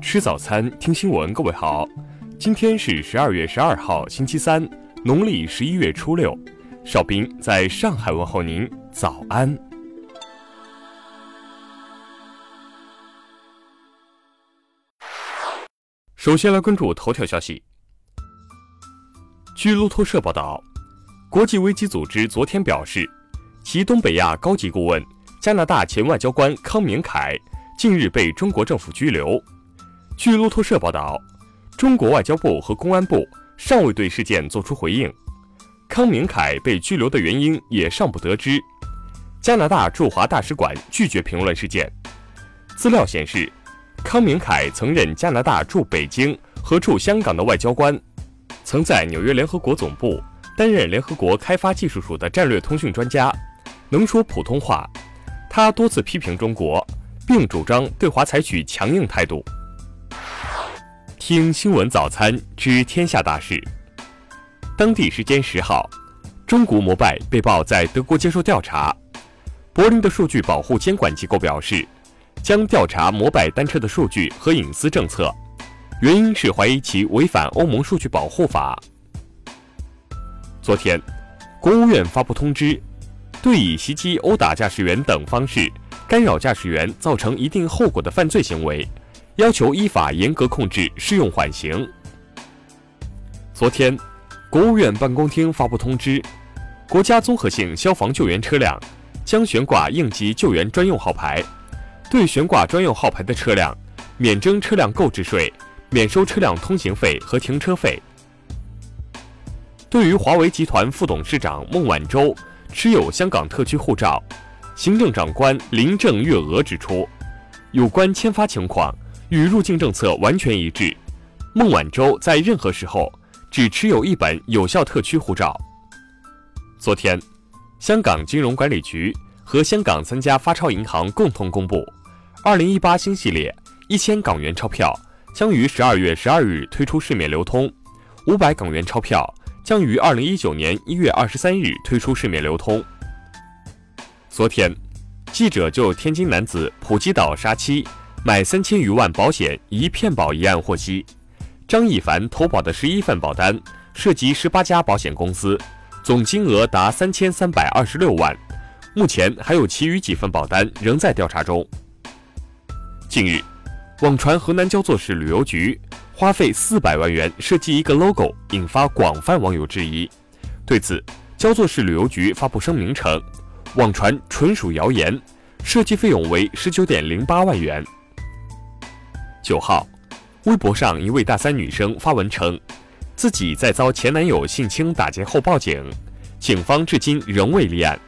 吃早餐，听新闻。各位好，今天是十二月十二号，星期三，农历十一月初六。邵兵在上海问候您，早安。首先来关注头条消息。据路透社报道，国际危机组织昨天表示，其东北亚高级顾问、加拿大前外交官康明凯近日被中国政府拘留。据路透社报道，中国外交部和公安部尚未对事件作出回应。康明凯被拘留的原因也尚不得知。加拿大驻华大使馆拒绝评论事件。资料显示。康明凯曾任加拿大驻北京和驻香港的外交官，曾在纽约联合国总部担任联合国开发技术署的战略通讯专家，能说普通话。他多次批评中国，并主张对华采取强硬态度。听新闻早餐知天下大事。当地时间十号，中国摩拜被曝在德国接受调查。柏林的数据保护监管机构表示。将调查摩拜单车的数据和隐私政策，原因是怀疑其违反欧盟数据保护法。昨天，国务院发布通知，对以袭击、殴打驾驶员等方式干扰驾驶员造成一定后果的犯罪行为，要求依法严格控制，适用缓刑。昨天，国务院办公厅发布通知，国家综合性消防救援车辆将悬挂应急救援专用号牌。对悬挂专用号牌的车辆，免征车辆购置税，免收车辆通行费和停车费。对于华为集团副董事长孟晚舟持有香港特区护照，行政长官林郑月娥指出，有关签发情况与入境政策完全一致。孟晚舟在任何时候只持有一本有效特区护照。昨天，香港金融管理局和香港三家发钞银行共同公布。二零一八新系列一千港元钞票将于十二月十二日推出市面流通，五百港元钞票将于二零一九年一月二十三日推出市面流通。昨天，记者就天津男子普吉岛杀妻买三千余万保险一骗保一案获悉，张一凡投保的十一份保单涉及十八家保险公司，总金额达三千三百二十六万，目前还有其余几份保单仍在调查中。近日，网传河南焦作市旅游局花费四百万元设计一个 logo，引发广泛网友质疑。对此，焦作市旅游局发布声明称，网传纯属谣言，设计费用为十九点零八万元。九号，微博上一位大三女生发文称，自己在遭前男友性侵打劫后报警，警方至今仍未立案。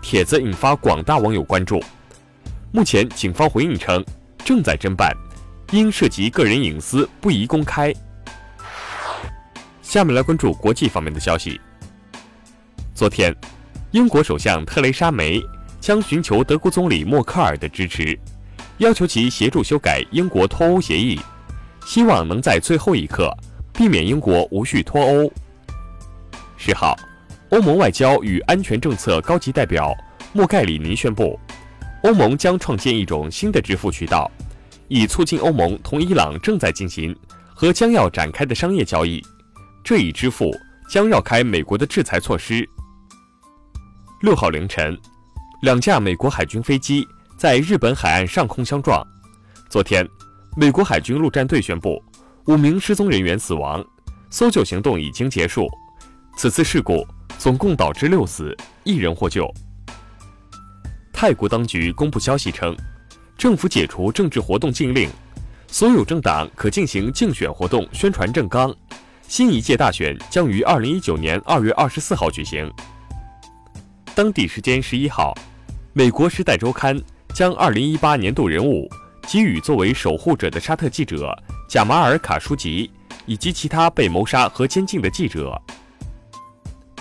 帖子引发广大网友关注。目前，警方回应称。正在侦办，因涉及个人隐私，不宜公开。下面来关注国际方面的消息。昨天，英国首相特蕾莎梅将寻求德国总理默克尔的支持，要求其协助修改英国脱欧协议，希望能在最后一刻避免英国无序脱欧。十号，欧盟外交与安全政策高级代表莫盖里尼宣布。欧盟将创建一种新的支付渠道，以促进欧盟同伊朗正在进行和将要展开的商业交易。这一支付将绕开美国的制裁措施。六号凌晨，两架美国海军飞机在日本海岸上空相撞。昨天，美国海军陆战队宣布五名失踪人员死亡，搜救行动已经结束。此次事故总共导致六死，一人获救。泰国当局公布消息称，政府解除政治活动禁令，所有政党可进行竞选活动宣传政纲。新一届大选将于二零一九年二月二十四号举行。当地时间十一号，美国《时代周刊》将二零一八年度人物给予作为守护者的沙特记者贾马尔·卡舒吉以及其他被谋杀和监禁的记者。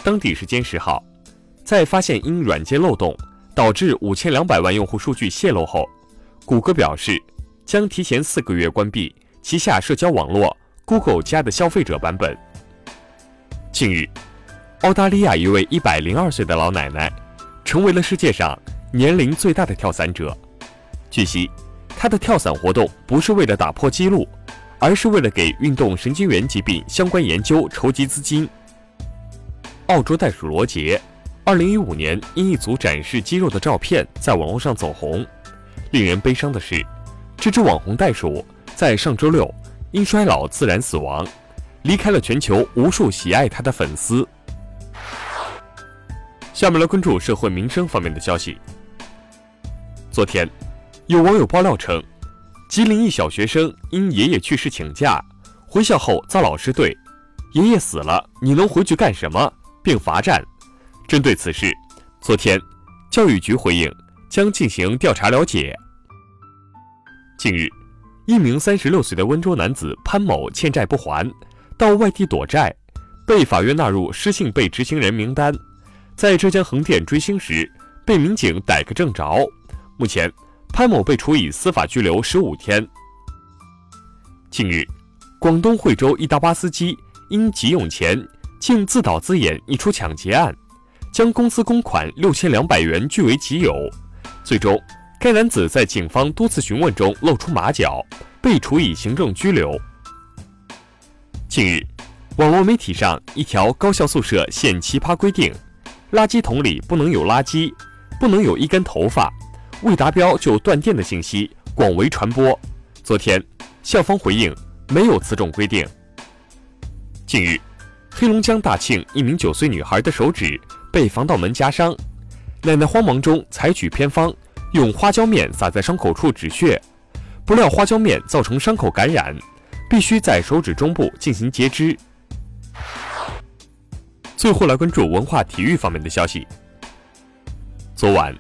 当地时间十号，在发现因软件漏洞。导致五千两百万用户数据泄露后，谷歌表示将提前四个月关闭旗下社交网络 Google 加的消费者版本。近日，澳大利亚一位一百零二岁的老奶奶成为了世界上年龄最大的跳伞者。据悉，他的跳伞活动不是为了打破纪录，而是为了给运动神经元疾病相关研究筹集资金。澳洲袋鼠罗杰，二零一五年因一组展示肌肉的照片在网络上走红。令人悲伤的是，这只网红袋鼠在上周六因衰老自然死亡，离开了全球无数喜爱它的粉丝。下面来关注社会民生方面的消息。昨天，有网友爆料称，吉林一小学生因爷爷去世请假，回校后遭老师对“爷爷死了，你能回去干什么”并罚站。针对此事，昨天，教育局回应将进行调查了解。近日，一名三十六岁的温州男子潘某欠债不还，到外地躲债，被法院纳入失信被执行人名单。在浙江横店追星时，被民警逮个正着。目前，潘某被处以司法拘留十五天。近日，广东惠州一大巴司机因急用钱，竟自导自演一出抢劫案。将公司公款六千两百元据为己有，最终该男子在警方多次询问中露出马脚，被处以行政拘留。近日，网络媒体上一条高校宿舍现奇葩规定：垃圾桶里不能有垃圾，不能有一根头发，未达标就断电的信息广为传播。昨天，校方回应没有此种规定。近日，黑龙江大庆一名九岁女孩的手指。被防盗门夹伤，奶奶慌忙中采取偏方，用花椒面撒在伤口处止血，不料花椒面造成伤口感染，必须在手指中部进行截肢。最后来关注文化体育方面的消息。昨晚，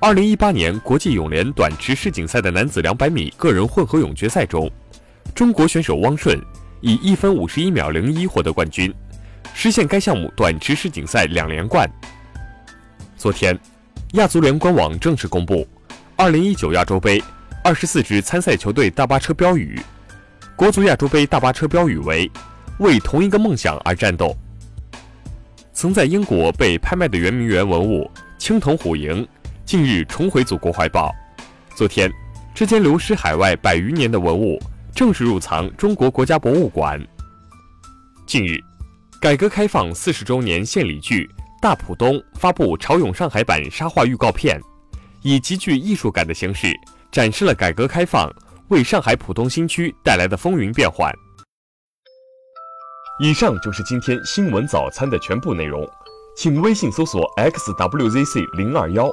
二零一八年国际泳联短池世锦赛的男子两百米个人混合泳决赛中，中国选手汪顺以一分五十一秒零一获得冠军。实现该项目短池世锦赛两连冠。昨天，亚足联官网正式公布2019亚洲杯24支参赛球队大巴车标语。国足亚洲杯大巴车标语为“为同一个梦想而战斗”。曾在英国被拍卖的圆明园文物青铜虎营，近日重回祖国怀抱。昨天，这间流失海外百余年的文物正式入藏中国国家博物馆。近日。改革开放四十周年献礼剧《大浦东》发布潮涌上海版沙画预告片，以极具艺术感的形式展示了改革开放为上海浦东新区带来的风云变幻。以上就是今天新闻早餐的全部内容，请微信搜索 xwzc 零二幺，